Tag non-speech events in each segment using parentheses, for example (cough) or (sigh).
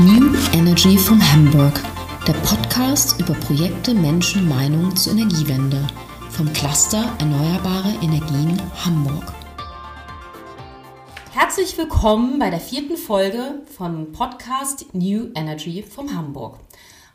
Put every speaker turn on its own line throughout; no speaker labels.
New Energy von Hamburg, der Podcast über Projekte, Menschen, Meinungen zur Energiewende vom Cluster Erneuerbare Energien Hamburg. Herzlich willkommen bei der vierten Folge vom Podcast New Energy von Hamburg.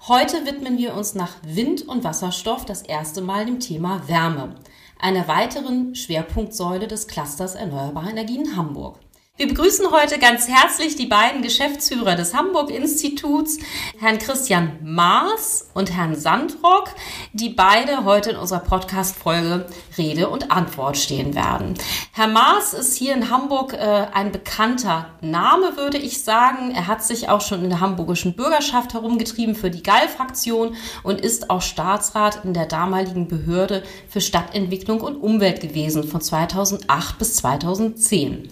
Heute widmen wir uns nach Wind und Wasserstoff das erste Mal dem Thema Wärme, einer weiteren Schwerpunktsäule des Clusters Erneuerbare Energien Hamburg. Wir begrüßen heute ganz herzlich die beiden Geschäftsführer des Hamburg-Instituts, Herrn Christian Maas und Herrn Sandrock, die beide heute in unserer Podcast-Folge Rede und Antwort stehen werden. Herr Maas ist hier in Hamburg äh, ein bekannter Name, würde ich sagen. Er hat sich auch schon in der hamburgischen Bürgerschaft herumgetrieben für die GAL-Fraktion und ist auch Staatsrat in der damaligen Behörde für Stadtentwicklung und Umwelt gewesen von 2008 bis 2010.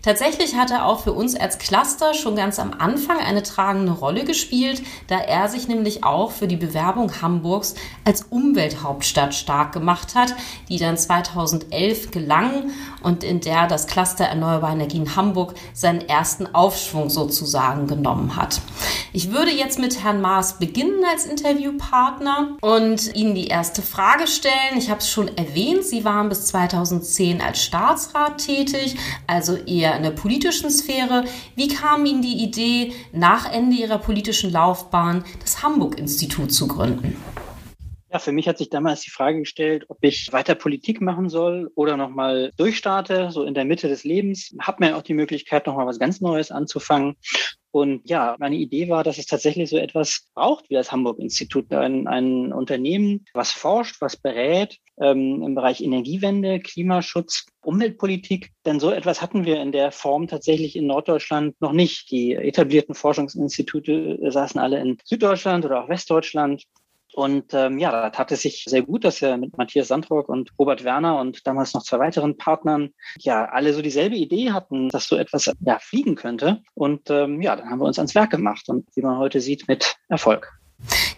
Tatsächlich hat er auch für uns als Cluster schon ganz am Anfang eine tragende Rolle gespielt, da er sich nämlich auch für die Bewerbung Hamburgs als Umwelthauptstadt stark gemacht hat, die dann 2011 gelang und in der das Cluster Erneuerbare Energien Hamburg seinen ersten Aufschwung sozusagen genommen hat. Ich würde jetzt mit Herrn Maas beginnen als Interviewpartner und Ihnen die erste Frage stellen. Ich habe es schon erwähnt, Sie waren bis 2010 als Staatsrat tätig, also eher in der der politischen Sphäre. Wie kam Ihnen die Idee, nach Ende Ihrer politischen Laufbahn das Hamburg-Institut zu gründen?
Ja, für mich hat sich damals die Frage gestellt, ob ich weiter Politik machen soll oder nochmal durchstarte, so in der Mitte des Lebens. Hab mir auch die Möglichkeit, nochmal was ganz Neues anzufangen. Und ja, meine Idee war, dass es tatsächlich so etwas braucht wie das Hamburg-Institut. Ein, ein Unternehmen, was forscht, was berät ähm, im Bereich Energiewende, Klimaschutz, Umweltpolitik. Denn so etwas hatten wir in der Form tatsächlich in Norddeutschland noch nicht. Die etablierten Forschungsinstitute saßen alle in Süddeutschland oder auch Westdeutschland. Und ähm, ja, da tat es sich sehr gut, dass wir mit Matthias Sandrock und Robert Werner und damals noch zwei weiteren Partnern ja alle so dieselbe Idee hatten, dass so etwas ja fliegen könnte. Und ähm, ja, dann haben wir uns ans Werk gemacht und wie man heute sieht, mit Erfolg.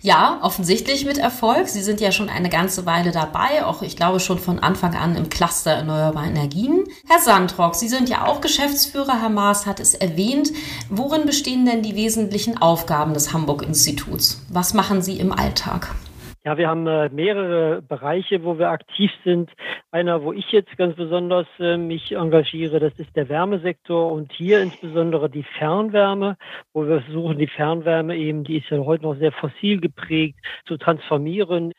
Ja, offensichtlich mit Erfolg. Sie sind ja schon eine ganze Weile dabei, auch ich glaube schon von Anfang an im Cluster Erneuerbare Energien. Herr Sandrock, Sie sind ja auch Geschäftsführer. Herr Maas hat es erwähnt. Worin bestehen denn die wesentlichen Aufgaben des Hamburg-Instituts? Was machen Sie im Alltag?
Ja, wir haben äh, mehrere Bereiche, wo wir aktiv sind. Einer, wo ich jetzt ganz besonders äh, mich engagiere, das ist der Wärmesektor und hier insbesondere die Fernwärme, wo wir versuchen, die Fernwärme eben, die ist ja heute noch sehr fossil geprägt, zu transformieren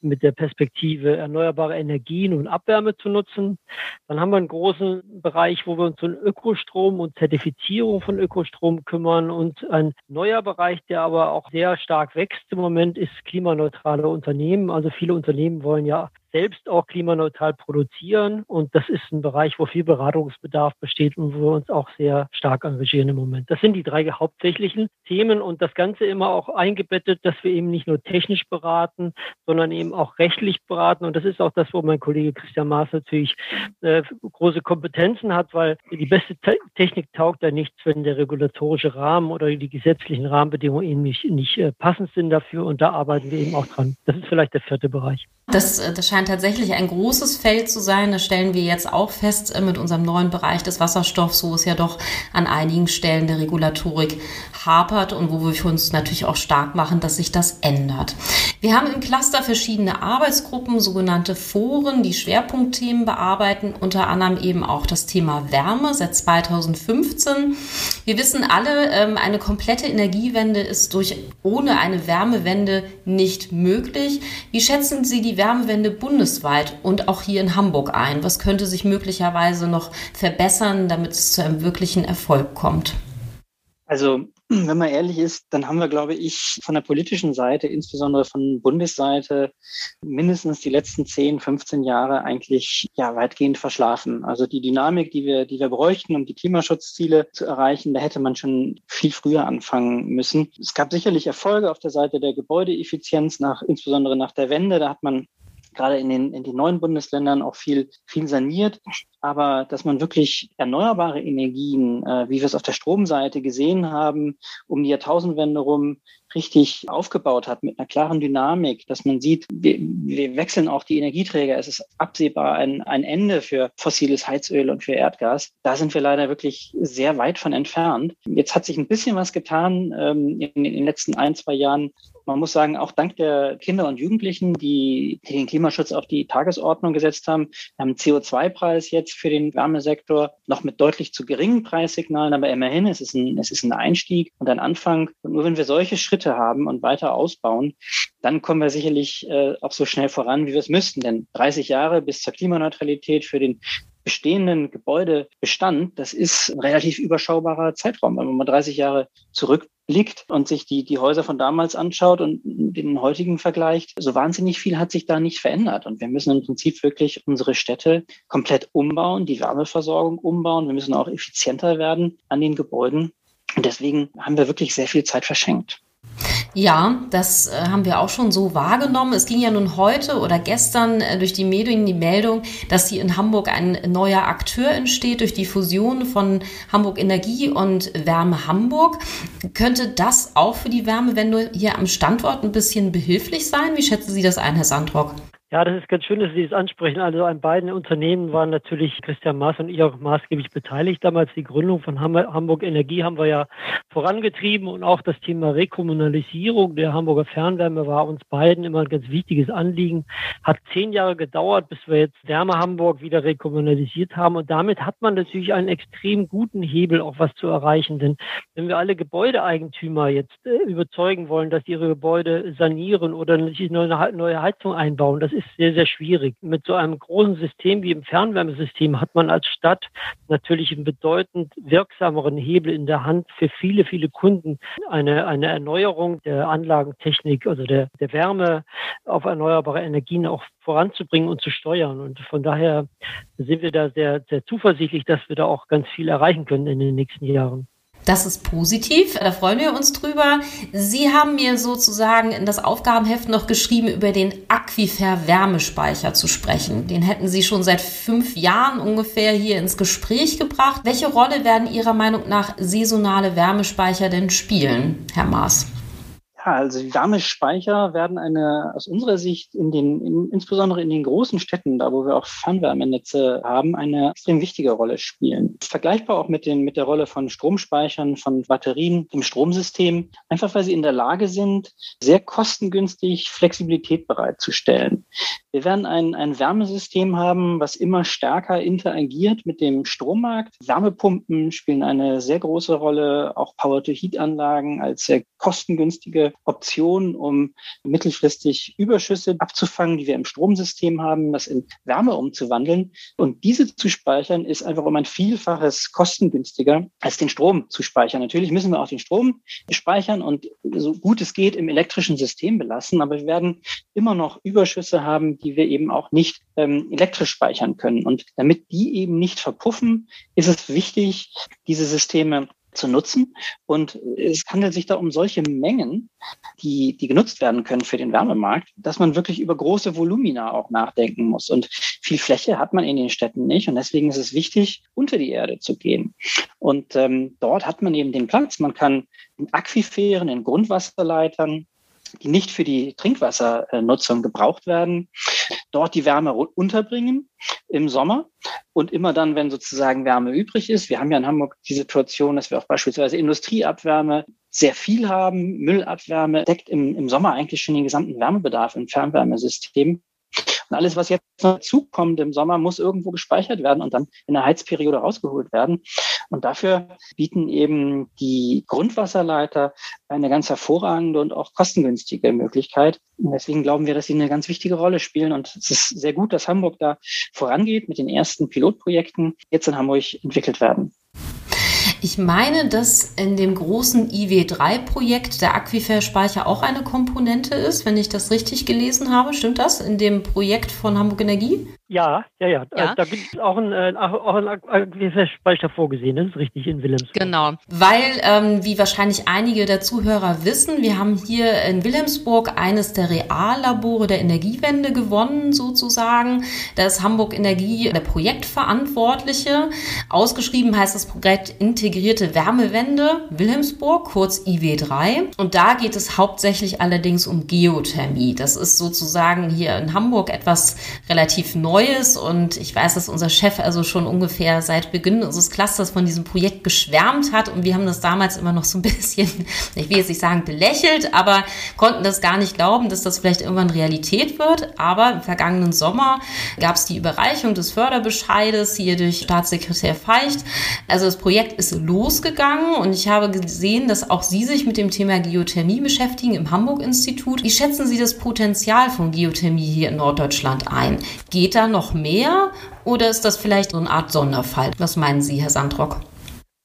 mit der Perspektive erneuerbare Energien und Abwärme zu nutzen. Dann haben wir einen großen Bereich, wo wir uns um Ökostrom und Zertifizierung von Ökostrom kümmern und ein neuer Bereich, der aber auch sehr stark wächst im Moment, ist klimaneutrale Unternehmen. Also viele Unternehmen wollen ja selbst auch klimaneutral produzieren. Und das ist ein Bereich, wo viel Beratungsbedarf besteht und wo wir uns auch sehr stark engagieren im Moment. Das sind die drei hauptsächlichen Themen und das Ganze immer auch eingebettet, dass wir eben nicht nur technisch beraten, sondern eben auch rechtlich beraten. Und das ist auch das, wo mein Kollege Christian Maas natürlich äh, große Kompetenzen hat, weil die beste Te Technik taugt ja nichts, wenn der regulatorische Rahmen oder die gesetzlichen Rahmenbedingungen eben nicht, nicht äh, passend sind dafür. Und da arbeiten wir eben auch dran. Das ist vielleicht der vierte Bereich.
Das, äh, das scheint tatsächlich ein großes Feld zu sein. Das stellen wir jetzt auch fest äh, mit unserem neuen Bereich des Wasserstoffs, wo es ja doch an einigen Stellen der Regulatorik hapert und wo wir uns natürlich auch stark machen, dass sich das ändert. Wir haben im Cluster verschiedene Arbeitsgruppen, sogenannte Foren, die Schwerpunktthemen bearbeiten, unter anderem eben auch das Thema Wärme seit 2015. Wir wissen alle, ähm, eine komplette Energiewende ist durch ohne eine Wärmewende nicht möglich. Wie schätzen Sie die die Wärmewende bundesweit und auch hier in Hamburg ein? Was könnte sich möglicherweise noch verbessern, damit es zu einem wirklichen Erfolg kommt?
Also wenn man ehrlich ist, dann haben wir, glaube ich, von der politischen Seite, insbesondere von Bundesseite, mindestens die letzten 10, 15 Jahre eigentlich ja weitgehend verschlafen. Also die Dynamik, die wir, die wir bräuchten, um die Klimaschutzziele zu erreichen, da hätte man schon viel früher anfangen müssen. Es gab sicherlich Erfolge auf der Seite der Gebäudeeffizienz nach, insbesondere nach der Wende. Da hat man gerade in den, in den neuen Bundesländern auch viel, viel saniert. Aber dass man wirklich erneuerbare Energien, äh, wie wir es auf der Stromseite gesehen haben, um die Jahrtausendwende rum richtig aufgebaut hat mit einer klaren Dynamik, dass man sieht, wir, wir wechseln auch die Energieträger. Es ist absehbar ein, ein Ende für fossiles Heizöl und für Erdgas. Da sind wir leider wirklich sehr weit von entfernt. Jetzt hat sich ein bisschen was getan ähm, in, in den letzten ein, zwei Jahren man muss sagen, auch dank der Kinder und Jugendlichen, die, den Klimaschutz auf die Tagesordnung gesetzt haben, haben einen CO2-Preis jetzt für den Wärmesektor, noch mit deutlich zu geringen Preissignalen, aber immerhin, es ist ein, es ist ein Einstieg und ein Anfang. Und nur wenn wir solche Schritte haben und weiter ausbauen, dann kommen wir sicherlich äh, auch so schnell voran, wie wir es müssten. Denn 30 Jahre bis zur Klimaneutralität für den bestehenden Gebäudebestand, das ist ein relativ überschaubarer Zeitraum. Wenn man mal 30 Jahre zurückblickt und sich die, die Häuser von damals anschaut und den heutigen vergleicht, so wahnsinnig viel hat sich da nicht verändert. Und wir müssen im Prinzip wirklich unsere Städte komplett umbauen, die Wärmeversorgung umbauen. Wir müssen auch effizienter werden an den Gebäuden. Und deswegen haben wir wirklich sehr viel Zeit verschenkt.
Ja, das äh, haben wir auch schon so wahrgenommen. Es ging ja nun heute oder gestern äh, durch die Medien die Meldung, dass hier in Hamburg ein neuer Akteur entsteht durch die Fusion von Hamburg Energie und Wärme Hamburg. Könnte das auch für die Wärmewende hier am Standort ein bisschen behilflich sein? Wie schätzen Sie das ein, Herr Sandrock?
Ja, das ist ganz schön, dass Sie das ansprechen. Also an beiden Unternehmen waren natürlich Christian Maas und ich auch maßgeblich beteiligt. Damals die Gründung von Hamburg Energie haben wir ja vorangetrieben und auch das Thema Rekommunalisierung der Hamburger Fernwärme war uns beiden immer ein ganz wichtiges Anliegen. Hat zehn Jahre gedauert, bis wir jetzt Wärme Hamburg wieder rekommunalisiert haben und damit hat man natürlich einen extrem guten Hebel, auch was zu erreichen. Denn wenn wir alle Gebäudeeigentümer jetzt äh, überzeugen wollen, dass ihre Gebäude sanieren oder eine neue Heizung einbauen, das ist ist sehr, sehr schwierig. Mit so einem großen System wie im Fernwärmesystem hat man als Stadt natürlich einen bedeutend wirksameren Hebel in der Hand für viele, viele Kunden, eine, eine Erneuerung der Anlagentechnik, also der, der Wärme auf erneuerbare Energien auch voranzubringen und zu steuern. Und von daher sind wir da sehr, sehr zuversichtlich, dass wir da auch ganz viel erreichen können in den nächsten Jahren.
Das ist positiv, da freuen wir uns drüber. Sie haben mir sozusagen in das Aufgabenheft noch geschrieben, über den Aquifer-Wärmespeicher zu sprechen. Den hätten Sie schon seit fünf Jahren ungefähr hier ins Gespräch gebracht. Welche Rolle werden Ihrer Meinung nach saisonale Wärmespeicher denn spielen, Herr Maas?
Ja, also die Wärmespeicher werden eine aus unserer Sicht in den, in, insbesondere in den großen Städten, da wo wir auch Fernwärmenetze haben, eine extrem wichtige Rolle spielen. Vergleichbar auch mit den mit der Rolle von Stromspeichern, von Batterien im Stromsystem, einfach weil sie in der Lage sind, sehr kostengünstig Flexibilität bereitzustellen. Wir werden ein, ein Wärmesystem haben, was immer stärker interagiert mit dem Strommarkt. Wärmepumpen spielen eine sehr große Rolle, auch Power-to-Heat-Anlagen als sehr kostengünstige Option, um mittelfristig Überschüsse abzufangen, die wir im Stromsystem haben, das in Wärme umzuwandeln. Und diese zu speichern ist einfach um ein Vielfaches kostengünstiger als den Strom zu speichern. Natürlich müssen wir auch den Strom speichern und so gut es geht im elektrischen System belassen, aber wir werden immer noch Überschüsse haben, die wir eben auch nicht ähm, elektrisch speichern können. Und damit die eben nicht verpuffen, ist es wichtig, diese Systeme zu nutzen. Und es handelt sich da um solche Mengen, die, die genutzt werden können für den Wärmemarkt, dass man wirklich über große Volumina auch nachdenken muss. Und viel Fläche hat man in den Städten nicht. Und deswegen ist es wichtig, unter die Erde zu gehen. Und ähm, dort hat man eben den Platz. Man kann in Aquiferen, in Grundwasserleitern, die nicht für die Trinkwassernutzung gebraucht werden, dort die Wärme unterbringen im Sommer und immer dann, wenn sozusagen Wärme übrig ist. Wir haben ja in Hamburg die Situation, dass wir auch beispielsweise Industrieabwärme sehr viel haben. Müllabwärme deckt im, im Sommer eigentlich schon den gesamten Wärmebedarf im Fernwärmesystem. Und alles, was jetzt dazu kommt im Sommer, muss irgendwo gespeichert werden und dann in der Heizperiode rausgeholt werden. Und dafür bieten eben die Grundwasserleiter eine ganz hervorragende und auch kostengünstige Möglichkeit. Und deswegen glauben wir, dass sie eine ganz wichtige Rolle spielen. Und es ist sehr gut, dass Hamburg da vorangeht mit den ersten Pilotprojekten, jetzt in Hamburg entwickelt werden.
Ich meine, dass in dem großen IW3-Projekt der Aquiferspeicher auch eine Komponente ist, wenn ich das richtig gelesen habe. Stimmt das? In dem Projekt von Hamburg Energie?
Ja, ja, ja. ja. Da gibt es auch einen, äh, auch einen Aquiferspeicher vorgesehen, das ist richtig, in Wilhelmsburg.
Genau, weil, ähm, wie wahrscheinlich einige der Zuhörer wissen, wir haben hier in Wilhelmsburg eines der Reallabore der Energiewende gewonnen, sozusagen. Da ist Hamburg Energie der Projektverantwortliche. Ausgeschrieben heißt das Projekt Integrierte Wärmewende Wilhelmsburg, kurz IW3. Und da geht es hauptsächlich allerdings um Geothermie. Das ist sozusagen hier in Hamburg etwas relativ neu Neues und ich weiß, dass unser Chef also schon ungefähr seit Beginn unseres Clusters von diesem Projekt geschwärmt hat und wir haben das damals immer noch so ein (laughs) bisschen, ich will jetzt nicht sagen belächelt, aber konnten das gar nicht glauben, dass das vielleicht irgendwann Realität wird. Aber im vergangenen Sommer gab es die Überreichung des Förderbescheides hier durch Staatssekretär Feicht. Also das Projekt ist losgegangen und ich habe gesehen, dass auch Sie sich mit dem Thema Geothermie beschäftigen im Hamburg-Institut. Wie schätzen Sie das Potenzial von Geothermie hier in Norddeutschland ein? Geht da noch mehr oder ist das vielleicht so eine Art Sonderfall? Was meinen Sie, Herr Sandrock?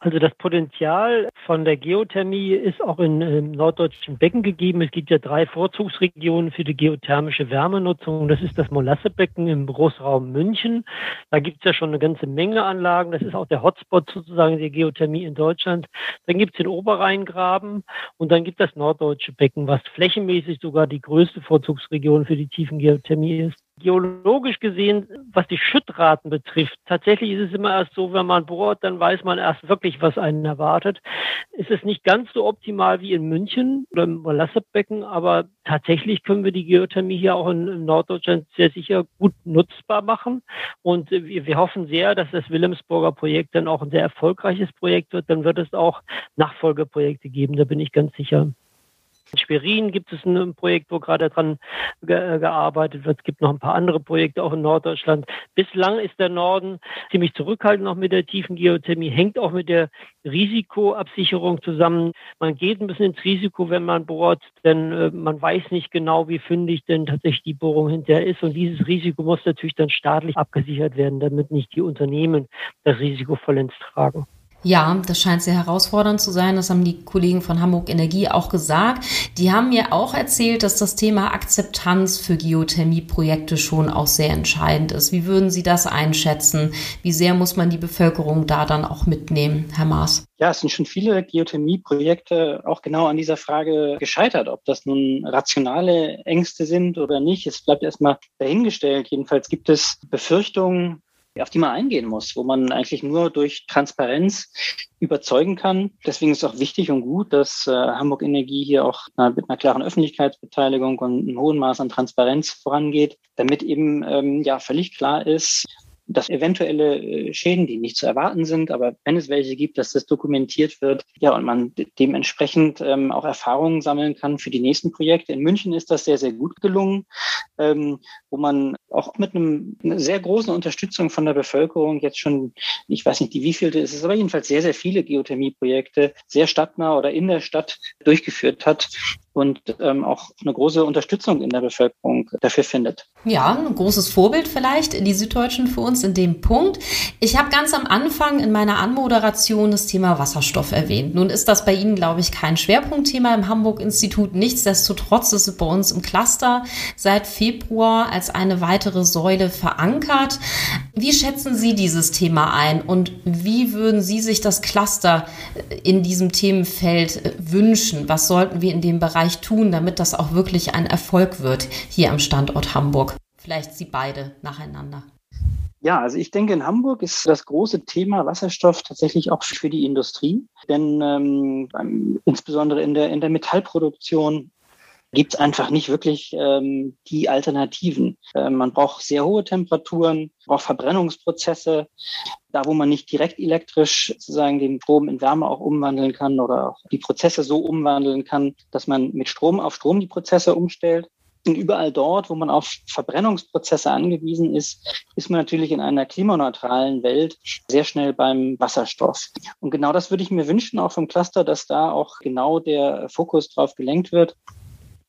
Also das Potenzial von der Geothermie ist auch in, im norddeutschen Becken gegeben. Es gibt ja drei Vorzugsregionen für die geothermische Wärmenutzung. Das ist das Molassebecken im Großraum München. Da gibt es ja schon eine ganze Menge Anlagen. Das ist auch der Hotspot sozusagen der Geothermie in Deutschland. Dann gibt es den Oberrheingraben und dann gibt es das norddeutsche Becken, was flächenmäßig sogar die größte Vorzugsregion für die tiefen Geothermie ist geologisch gesehen, was die Schüttraten betrifft, tatsächlich ist es immer erst so, wenn man bohrt, dann weiß man erst wirklich, was einen erwartet. Es ist nicht ganz so optimal wie in München oder im Wallassebecken, aber tatsächlich können wir die Geothermie hier auch in, Norddeutschland sehr sicher gut nutzbar machen. Und wir, wir hoffen sehr, dass das Wilhelmsburger Projekt dann auch ein sehr erfolgreiches Projekt wird. Dann wird es auch Nachfolgeprojekte geben, da bin ich ganz sicher. In Schwerin gibt es ein Projekt, wo gerade dran ge äh, gearbeitet wird. Es gibt noch ein paar andere Projekte auch in Norddeutschland. Bislang ist der Norden ziemlich zurückhaltend noch mit der tiefen Geothermie, hängt auch mit der Risikoabsicherung zusammen. Man geht ein bisschen ins Risiko, wenn man bohrt, denn äh, man weiß nicht genau, wie fündig denn tatsächlich die Bohrung hinterher ist. Und dieses Risiko muss natürlich dann staatlich abgesichert werden, damit nicht die Unternehmen das Risiko vollends tragen.
Ja, das scheint sehr herausfordernd zu sein. Das haben die Kollegen von Hamburg Energie auch gesagt. Die haben mir auch erzählt, dass das Thema Akzeptanz für Geothermieprojekte schon auch sehr entscheidend ist. Wie würden Sie das einschätzen? Wie sehr muss man die Bevölkerung da dann auch mitnehmen, Herr Maas?
Ja, es sind schon viele Geothermieprojekte auch genau an dieser Frage gescheitert, ob das nun rationale Ängste sind oder nicht. Es bleibt erstmal dahingestellt. Jedenfalls gibt es Befürchtungen, auf die man eingehen muss, wo man eigentlich nur durch Transparenz überzeugen kann. Deswegen ist es auch wichtig und gut, dass äh, Hamburg Energie hier auch na, mit einer klaren Öffentlichkeitsbeteiligung und einem hohen Maß an Transparenz vorangeht, damit eben ähm, ja völlig klar ist, dass eventuelle äh, Schäden, die nicht zu erwarten sind, aber wenn es welche gibt, dass das dokumentiert wird, ja, und man dementsprechend ähm, auch Erfahrungen sammeln kann für die nächsten Projekte. In München ist das sehr, sehr gut gelungen, ähm, wo man auch mit einem, einer sehr großen Unterstützung von der Bevölkerung jetzt schon, ich weiß nicht, die wievielte ist es, aber jedenfalls sehr, sehr viele Geothermieprojekte sehr stadtnah oder in der Stadt durchgeführt hat und ähm, auch eine große Unterstützung in der Bevölkerung dafür findet.
Ja, ein großes Vorbild vielleicht, die Süddeutschen für uns in dem Punkt. Ich habe ganz am Anfang in meiner Anmoderation das Thema Wasserstoff erwähnt. Nun ist das bei Ihnen, glaube ich, kein Schwerpunktthema im Hamburg-Institut. Nichtsdestotrotz ist es bei uns im Cluster seit Februar als eine weitere Säule verankert. Wie schätzen Sie dieses Thema ein und wie würden Sie sich das Cluster in diesem Themenfeld wünschen? Was sollten wir in dem Bereich Bereich tun, damit das auch wirklich ein Erfolg wird hier am Standort Hamburg? Vielleicht Sie beide nacheinander.
Ja, also ich denke, in Hamburg ist das große Thema Wasserstoff tatsächlich auch für die Industrie. Denn ähm, insbesondere in der, in der Metallproduktion gibt es einfach nicht wirklich ähm, die Alternativen. Ähm, man braucht sehr hohe Temperaturen, braucht Verbrennungsprozesse. Da, wo man nicht direkt elektrisch sozusagen den Strom in Wärme auch umwandeln kann oder auch die Prozesse so umwandeln kann, dass man mit Strom auf Strom die Prozesse umstellt. Und überall dort, wo man auf Verbrennungsprozesse angewiesen ist, ist man natürlich in einer klimaneutralen Welt sehr schnell beim Wasserstoff. Und genau das würde ich mir wünschen, auch vom Cluster, dass da auch genau der Fokus drauf gelenkt wird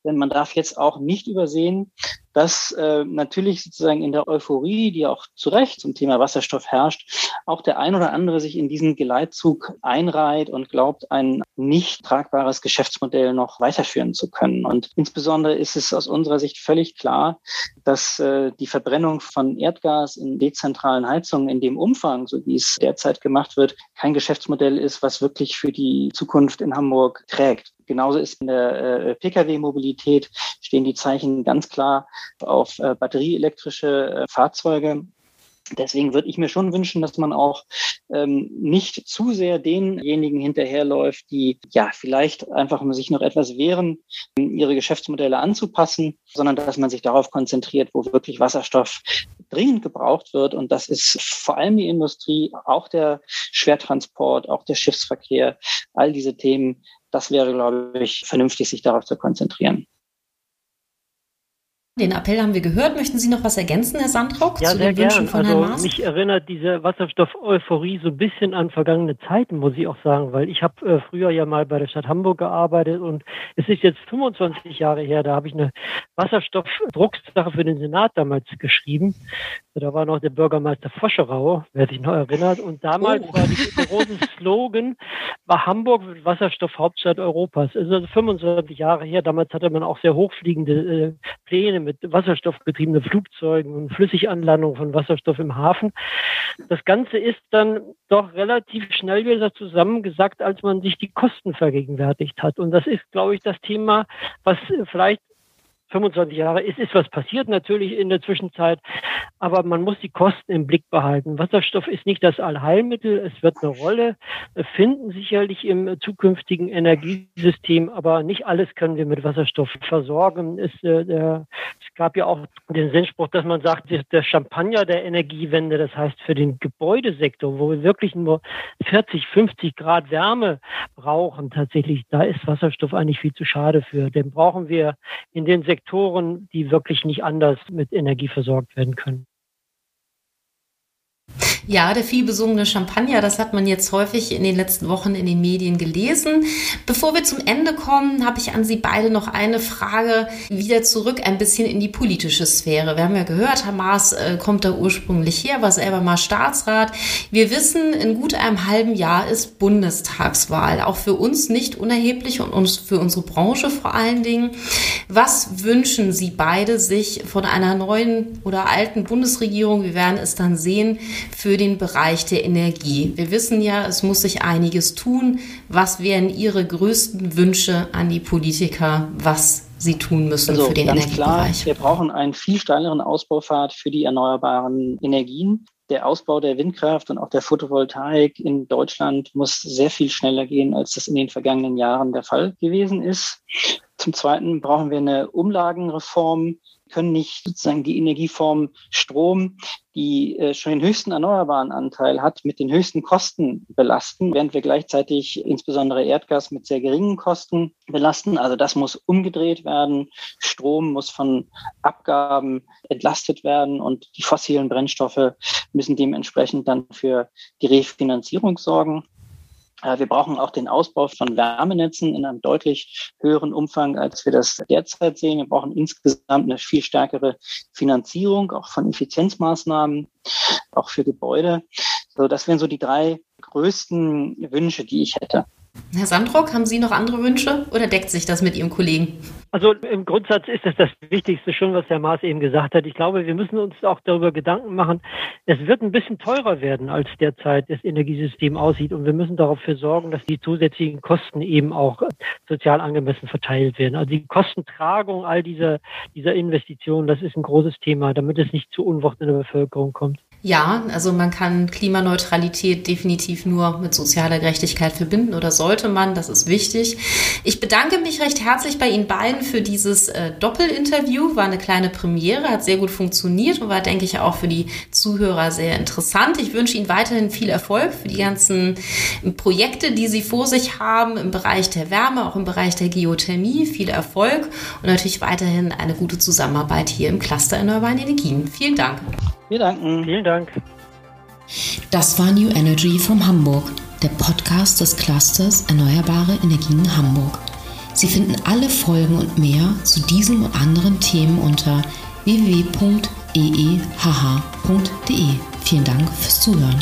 Denn man darf jetzt auch nicht übersehen, dass äh, natürlich sozusagen in der Euphorie, die auch zu Recht zum Thema Wasserstoff herrscht, auch der ein oder andere sich in diesen Geleitzug einreiht und glaubt, ein nicht tragbares Geschäftsmodell noch weiterführen zu können. Und insbesondere ist es aus unserer Sicht völlig klar, dass äh, die Verbrennung von Erdgas in dezentralen Heizungen in dem Umfang, so wie es derzeit gemacht wird, kein Geschäftsmodell ist, was wirklich für die Zukunft in Hamburg trägt. Genauso ist in der äh, Pkw-Mobilität stehen die Zeichen ganz klar auf äh, batterieelektrische äh, Fahrzeuge. Deswegen würde ich mir schon wünschen, dass man auch ähm, nicht zu sehr denjenigen hinterherläuft, die ja vielleicht einfach sich noch etwas wehren, ihre Geschäftsmodelle anzupassen, sondern dass man sich darauf konzentriert, wo wirklich Wasserstoff dringend gebraucht wird. Und das ist vor allem die Industrie, auch der Schwertransport, auch der Schiffsverkehr, all diese Themen, das wäre, glaube ich, vernünftig, sich darauf zu konzentrieren.
Den Appell haben wir gehört. Möchten Sie noch was ergänzen, Herr Sandrock,
ja, zu den Wünschen von also, Herrn Maas? Mich erinnert diese Wasserstoff-Euphorie so ein bisschen an vergangene Zeiten, muss ich auch sagen, weil ich habe äh, früher ja mal bei der Stadt Hamburg gearbeitet und es ist jetzt 25 Jahre her, da habe ich eine Wasserstoffdrucksache für den Senat damals geschrieben. Da war noch der Bürgermeister Foscherau, wer sich noch erinnert. Und damals oh. war der große Slogan, war Hamburg mit Wasserstoff Hauptstadt Europas. Das ist also 25 Jahre her. Damals hatte man auch sehr hochfliegende äh, Pläne mit wasserstoffbetriebenen Flugzeugen und Flüssiganlandung von Wasserstoff im Hafen. Das Ganze ist dann doch relativ schnell wieder zusammengesagt, als man sich die Kosten vergegenwärtigt hat. Und das ist, glaube ich, das Thema, was vielleicht 25 Jahre ist, ist was passiert natürlich in der Zwischenzeit, aber man muss die Kosten im Blick behalten. Wasserstoff ist nicht das Allheilmittel, es wird eine Rolle finden sicherlich im zukünftigen Energiesystem, aber nicht alles können wir mit Wasserstoff versorgen. Es, äh, der, es gab ja auch den Sinnspruch, dass man sagt, der Champagner der Energiewende, das heißt für den Gebäudesektor, wo wir wirklich nur 40, 50 Grad Wärme brauchen, tatsächlich, da ist Wasserstoff eigentlich viel zu schade für. Den brauchen wir in den Sektoren, Sektoren, die wirklich nicht anders mit Energie versorgt werden können.
Ja, der vielbesungene Champagner, das hat man jetzt häufig in den letzten Wochen in den Medien gelesen. Bevor wir zum Ende kommen, habe ich an Sie beide noch eine Frage wieder zurück ein bisschen in die politische Sphäre. Wir haben ja gehört, Hamas äh, kommt da ursprünglich her, war selber mal Staatsrat. Wir wissen, in gut einem halben Jahr ist Bundestagswahl. Auch für uns nicht unerheblich und uns, für unsere Branche vor allen Dingen. Was wünschen Sie beide sich von einer neuen oder alten Bundesregierung? Wir werden es dann sehen für den Bereich der Energie. Wir wissen ja, es muss sich einiges tun. Was wären Ihre größten Wünsche an die Politiker, was sie tun müssen
also
für den
ganz
Energiebereich?
Klar, wir brauchen einen viel steileren Ausbaufahrt für die erneuerbaren Energien. Der Ausbau der Windkraft und auch der Photovoltaik in Deutschland muss sehr viel schneller gehen, als das in den vergangenen Jahren der Fall gewesen ist. Zum Zweiten brauchen wir eine Umlagenreform können nicht sozusagen die Energieform Strom, die äh, schon den höchsten erneuerbaren Anteil hat, mit den höchsten Kosten belasten, während wir gleichzeitig insbesondere Erdgas mit sehr geringen Kosten belasten. Also das muss umgedreht werden. Strom muss von Abgaben entlastet werden und die fossilen Brennstoffe müssen dementsprechend dann für die Refinanzierung sorgen. Äh, wir brauchen auch den Ausbau von Wärmenetzen in einem deutlich höheren Umfang, als wir das derzeit sehen. Wir brauchen insgesamt eine viel stärkere Finanzierung, auch von Effizienzmaßnahmen, auch für Gebäude. So, das wären so die drei größten Wünsche, die ich hätte.
Herr Sandrock, haben Sie noch andere Wünsche oder deckt sich das mit Ihrem Kollegen?
Also im Grundsatz ist es das Wichtigste schon, was Herr Maas eben gesagt hat. Ich glaube, wir müssen uns auch darüber Gedanken machen. Es wird ein bisschen teurer werden, als derzeit das Energiesystem aussieht. Und wir müssen dafür sorgen, dass die zusätzlichen Kosten eben auch sozial angemessen verteilt werden. Also die Kostentragung all dieser, dieser Investitionen, das ist ein großes Thema, damit es nicht zu Unwucht in der Bevölkerung kommt.
Ja, also man kann Klimaneutralität definitiv nur mit sozialer Gerechtigkeit verbinden oder sollte man, das ist wichtig. Ich bedanke mich recht herzlich bei Ihnen beiden für dieses äh, Doppelinterview. War eine kleine Premiere, hat sehr gut funktioniert und war, denke ich, auch für die Zuhörer sehr interessant. Ich wünsche Ihnen weiterhin viel Erfolg für die ganzen Projekte, die Sie vor sich haben im Bereich der Wärme, auch im Bereich der Geothermie. Viel Erfolg und natürlich weiterhin eine gute Zusammenarbeit hier im Cluster Erneuerbaren Energien. Vielen Dank.
Wir danken.
Vielen Dank.
Das war New Energy vom Hamburg, der Podcast des Clusters Erneuerbare Energien Hamburg.
Sie finden alle Folgen und mehr zu diesem und anderen Themen unter www.eehh.de. Vielen Dank fürs Zuhören.